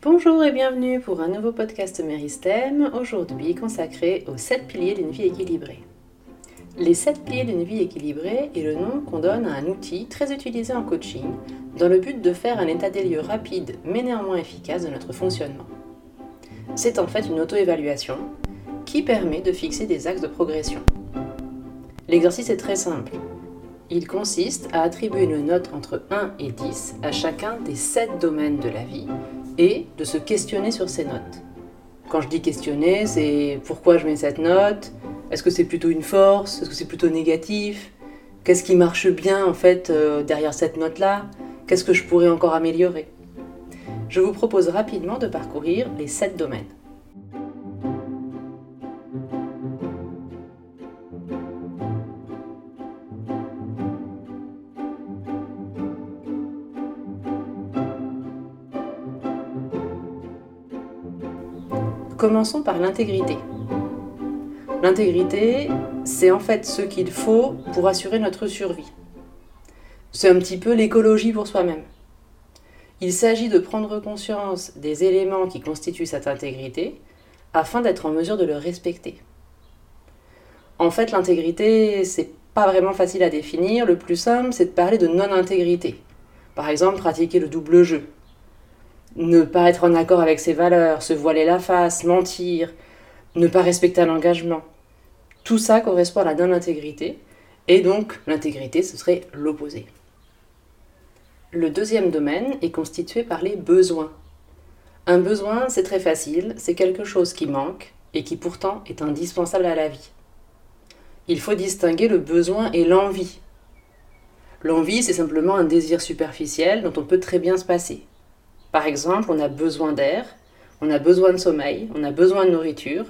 Bonjour et bienvenue pour un nouveau podcast Méristème, aujourd'hui consacré aux 7 piliers d'une vie équilibrée. Les 7 piliers d'une vie équilibrée est le nom qu'on donne à un outil très utilisé en coaching dans le but de faire un état des lieux rapide mais néanmoins efficace de notre fonctionnement. C'est en fait une auto-évaluation qui permet de fixer des axes de progression. L'exercice est très simple. Il consiste à attribuer une note entre 1 et 10 à chacun des 7 domaines de la vie et de se questionner sur ces notes. Quand je dis questionner, c'est pourquoi je mets cette note? Est-ce que c'est plutôt une force? Est-ce que c'est plutôt négatif? Qu'est-ce qui marche bien en fait euh, derrière cette note-là? Qu'est-ce que je pourrais encore améliorer? Je vous propose rapidement de parcourir les 7 domaines. Commençons par l'intégrité. L'intégrité, c'est en fait ce qu'il faut pour assurer notre survie. C'est un petit peu l'écologie pour soi-même. Il s'agit de prendre conscience des éléments qui constituent cette intégrité afin d'être en mesure de le respecter. En fait, l'intégrité, c'est pas vraiment facile à définir. Le plus simple, c'est de parler de non-intégrité. Par exemple, pratiquer le double jeu, ne pas être en accord avec ses valeurs, se voiler la face, mentir, ne pas respecter l'engagement. Tout ça correspond à la non-intégrité, et donc l'intégrité, ce serait l'opposé. Le deuxième domaine est constitué par les besoins. Un besoin, c'est très facile, c'est quelque chose qui manque et qui pourtant est indispensable à la vie. Il faut distinguer le besoin et l'envie. L'envie, c'est simplement un désir superficiel dont on peut très bien se passer. Par exemple, on a besoin d'air, on a besoin de sommeil, on a besoin de nourriture,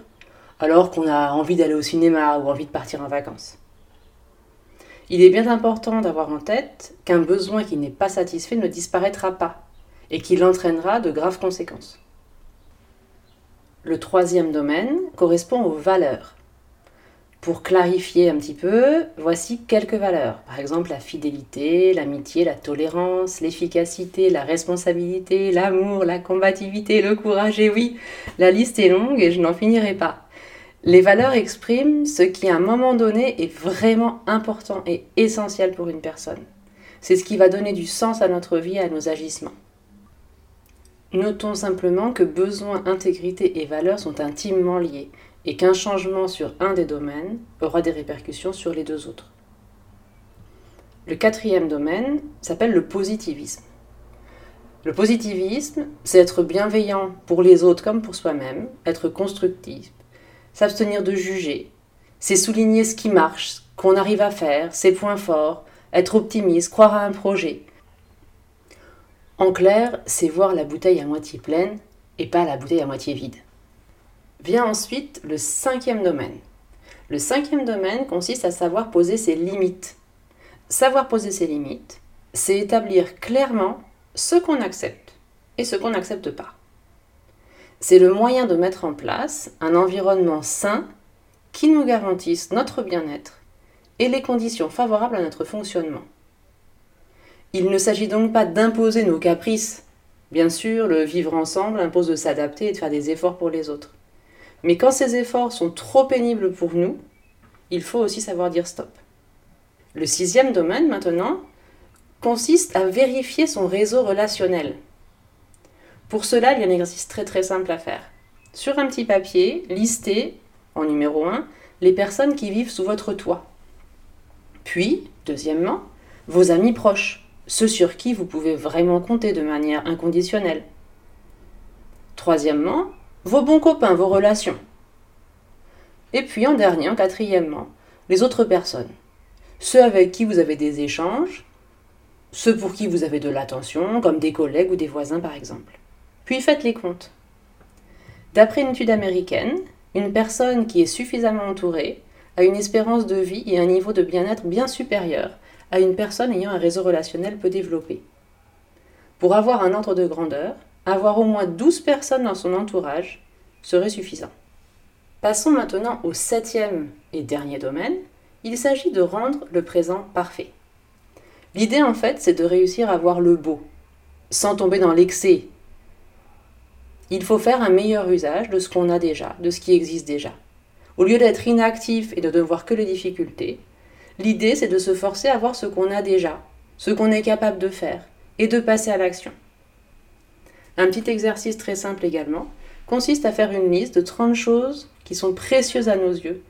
alors qu'on a envie d'aller au cinéma ou envie de partir en vacances. Il est bien important d'avoir en tête qu'un besoin qui n'est pas satisfait ne disparaîtra pas et qu'il entraînera de graves conséquences. Le troisième domaine correspond aux valeurs. Pour clarifier un petit peu, voici quelques valeurs. Par exemple, la fidélité, l'amitié, la tolérance, l'efficacité, la responsabilité, l'amour, la combativité, le courage. Et oui, la liste est longue et je n'en finirai pas. Les valeurs expriment ce qui à un moment donné est vraiment important et essentiel pour une personne. C'est ce qui va donner du sens à notre vie et à nos agissements. Notons simplement que besoin, intégrité et valeurs sont intimement liés et qu'un changement sur un des domaines aura des répercussions sur les deux autres. Le quatrième domaine s'appelle le positivisme. Le positivisme, c'est être bienveillant pour les autres comme pour soi-même, être constructif, s'abstenir de juger, c'est souligner ce qui marche, qu'on arrive à faire, ses points forts, être optimiste, croire à un projet. En clair, c'est voir la bouteille à moitié pleine et pas la bouteille à moitié vide. Vient ensuite le cinquième domaine. Le cinquième domaine consiste à savoir poser ses limites. Savoir poser ses limites, c'est établir clairement ce qu'on accepte et ce qu'on n'accepte pas. C'est le moyen de mettre en place un environnement sain qui nous garantisse notre bien-être et les conditions favorables à notre fonctionnement. Il ne s'agit donc pas d'imposer nos caprices. Bien sûr, le vivre ensemble impose de s'adapter et de faire des efforts pour les autres. Mais quand ces efforts sont trop pénibles pour nous, il faut aussi savoir dire stop. Le sixième domaine maintenant consiste à vérifier son réseau relationnel. Pour cela, il y a un exercice très très simple à faire. Sur un petit papier, listez, en numéro 1, les personnes qui vivent sous votre toit. Puis, deuxièmement, vos amis proches, ceux sur qui vous pouvez vraiment compter de manière inconditionnelle. Troisièmement, vos bons copains, vos relations. Et puis en dernier, en quatrièmement, les autres personnes. Ceux avec qui vous avez des échanges, ceux pour qui vous avez de l'attention, comme des collègues ou des voisins par exemple. Puis faites les comptes. D'après une étude américaine, une personne qui est suffisamment entourée a une espérance de vie et un niveau de bien-être bien supérieur à une personne ayant un réseau relationnel peu développé. Pour avoir un ordre de grandeur, avoir au moins 12 personnes dans son entourage serait suffisant. Passons maintenant au septième et dernier domaine. Il s'agit de rendre le présent parfait. L'idée en fait, c'est de réussir à voir le beau, sans tomber dans l'excès. Il faut faire un meilleur usage de ce qu'on a déjà, de ce qui existe déjà. Au lieu d'être inactif et de ne voir que les difficultés, l'idée c'est de se forcer à voir ce qu'on a déjà, ce qu'on est capable de faire, et de passer à l'action. Un petit exercice très simple également consiste à faire une liste de 30 choses qui sont précieuses à nos yeux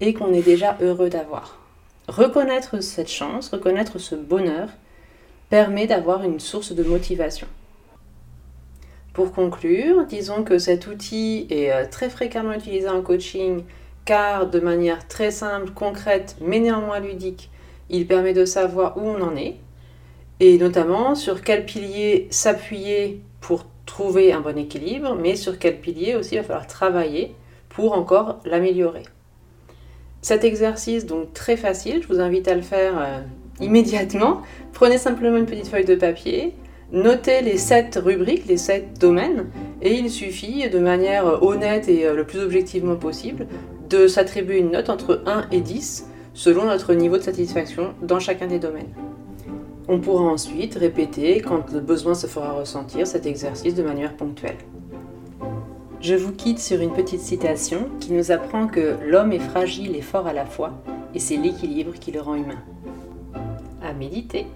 et qu'on est déjà heureux d'avoir. Reconnaître cette chance, reconnaître ce bonheur, permet d'avoir une source de motivation. Pour conclure, disons que cet outil est euh, très fréquemment utilisé en coaching car de manière très simple, concrète, mais néanmoins ludique, il permet de savoir où on en est et notamment sur quel pilier s'appuyer trouver un bon équilibre, mais sur quel pilier aussi il va falloir travailler pour encore l'améliorer. Cet exercice, donc très facile, je vous invite à le faire euh, immédiatement. Prenez simplement une petite feuille de papier, notez les sept rubriques, les sept domaines, et il suffit de manière honnête et euh, le plus objectivement possible de s'attribuer une note entre 1 et 10 selon notre niveau de satisfaction dans chacun des domaines. On pourra ensuite répéter, quand le besoin se fera ressentir, cet exercice de manière ponctuelle. Je vous quitte sur une petite citation qui nous apprend que l'homme est fragile et fort à la fois, et c'est l'équilibre qui le rend humain. À méditer.